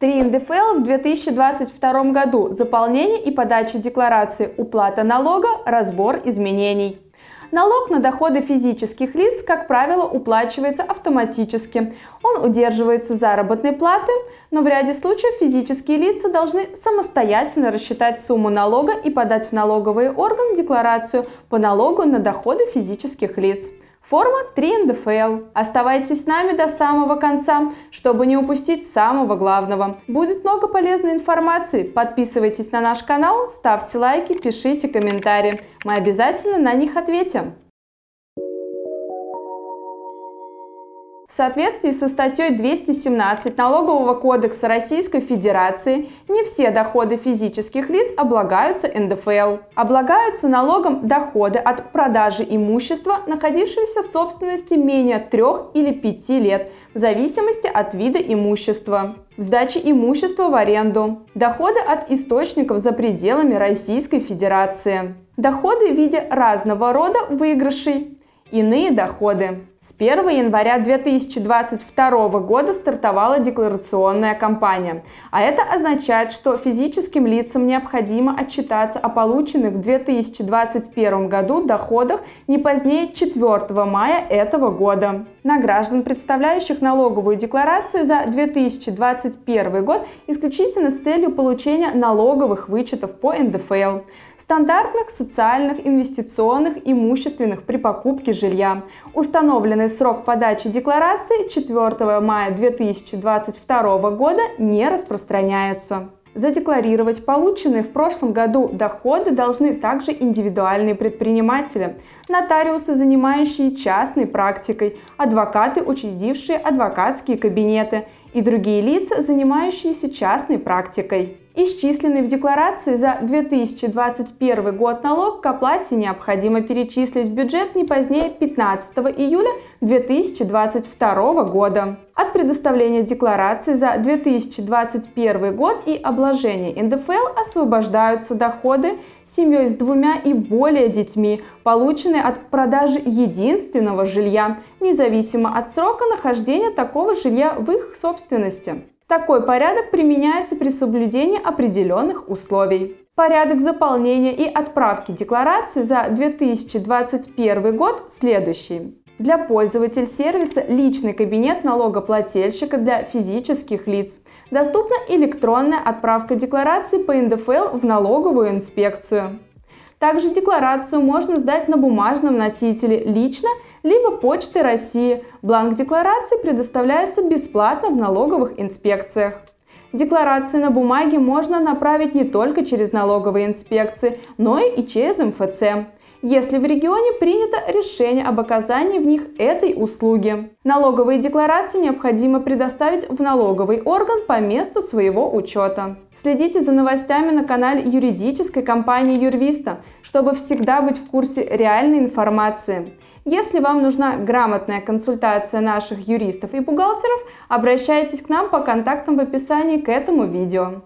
3 НДФЛ в 2022 году. Заполнение и подача декларации, уплата налога, разбор изменений. Налог на доходы физических лиц, как правило, уплачивается автоматически. Он удерживается заработной платы, но в ряде случаев физические лица должны самостоятельно рассчитать сумму налога и подать в налоговый орган декларацию по налогу на доходы физических лиц. Форма 3 НДФЛ. Оставайтесь с нами до самого конца, чтобы не упустить самого главного. Будет много полезной информации. Подписывайтесь на наш канал, ставьте лайки, пишите комментарии. Мы обязательно на них ответим. Соответствии со статьей 217 Налогового кодекса Российской Федерации не все доходы физических лиц облагаются НДФЛ. Облагаются налогом доходы от продажи имущества, находившегося в собственности менее 3 или 5 лет, в зависимости от вида имущества. В сдаче имущества в аренду. Доходы от источников за пределами Российской Федерации. Доходы в виде разного рода выигрышей. Иные доходы. С 1 января 2022 года стартовала декларационная кампания, а это означает, что физическим лицам необходимо отчитаться о полученных в 2021 году доходах не позднее 4 мая этого года. На граждан, представляющих налоговую декларацию за 2021 год исключительно с целью получения налоговых вычетов по НДФЛ, стандартных, социальных, инвестиционных, имущественных при покупке жилья, установленных Установленный срок подачи декларации 4 мая 2022 года не распространяется. Задекларировать полученные в прошлом году доходы должны также индивидуальные предприниматели, нотариусы, занимающие частной практикой, адвокаты, учредившие адвокатские кабинеты и другие лица, занимающиеся частной практикой. Исчисленный в декларации за 2021 год налог к оплате необходимо перечислить в бюджет не позднее 15 июля 2022 года. От предоставления декларации за 2021 год и обложения НДФЛ освобождаются доходы семьей с двумя и более детьми, полученные от продажи единственного жилья, независимо от срока нахождения такого жилья в их собственности. Такой порядок применяется при соблюдении определенных условий. Порядок заполнения и отправки декларации за 2021 год следующий. Для пользователей сервиса «Личный кабинет налогоплательщика для физических лиц» доступна электронная отправка декларации по НДФЛ в налоговую инспекцию. Также декларацию можно сдать на бумажном носителе лично либо Почты России. Бланк декларации предоставляется бесплатно в налоговых инспекциях. Декларации на бумаге можно направить не только через налоговые инспекции, но и через МФЦ если в регионе принято решение об оказании в них этой услуги. Налоговые декларации необходимо предоставить в налоговый орган по месту своего учета. Следите за новостями на канале юридической компании Юрвиста, чтобы всегда быть в курсе реальной информации. Если вам нужна грамотная консультация наших юристов и бухгалтеров, обращайтесь к нам по контактам в описании к этому видео.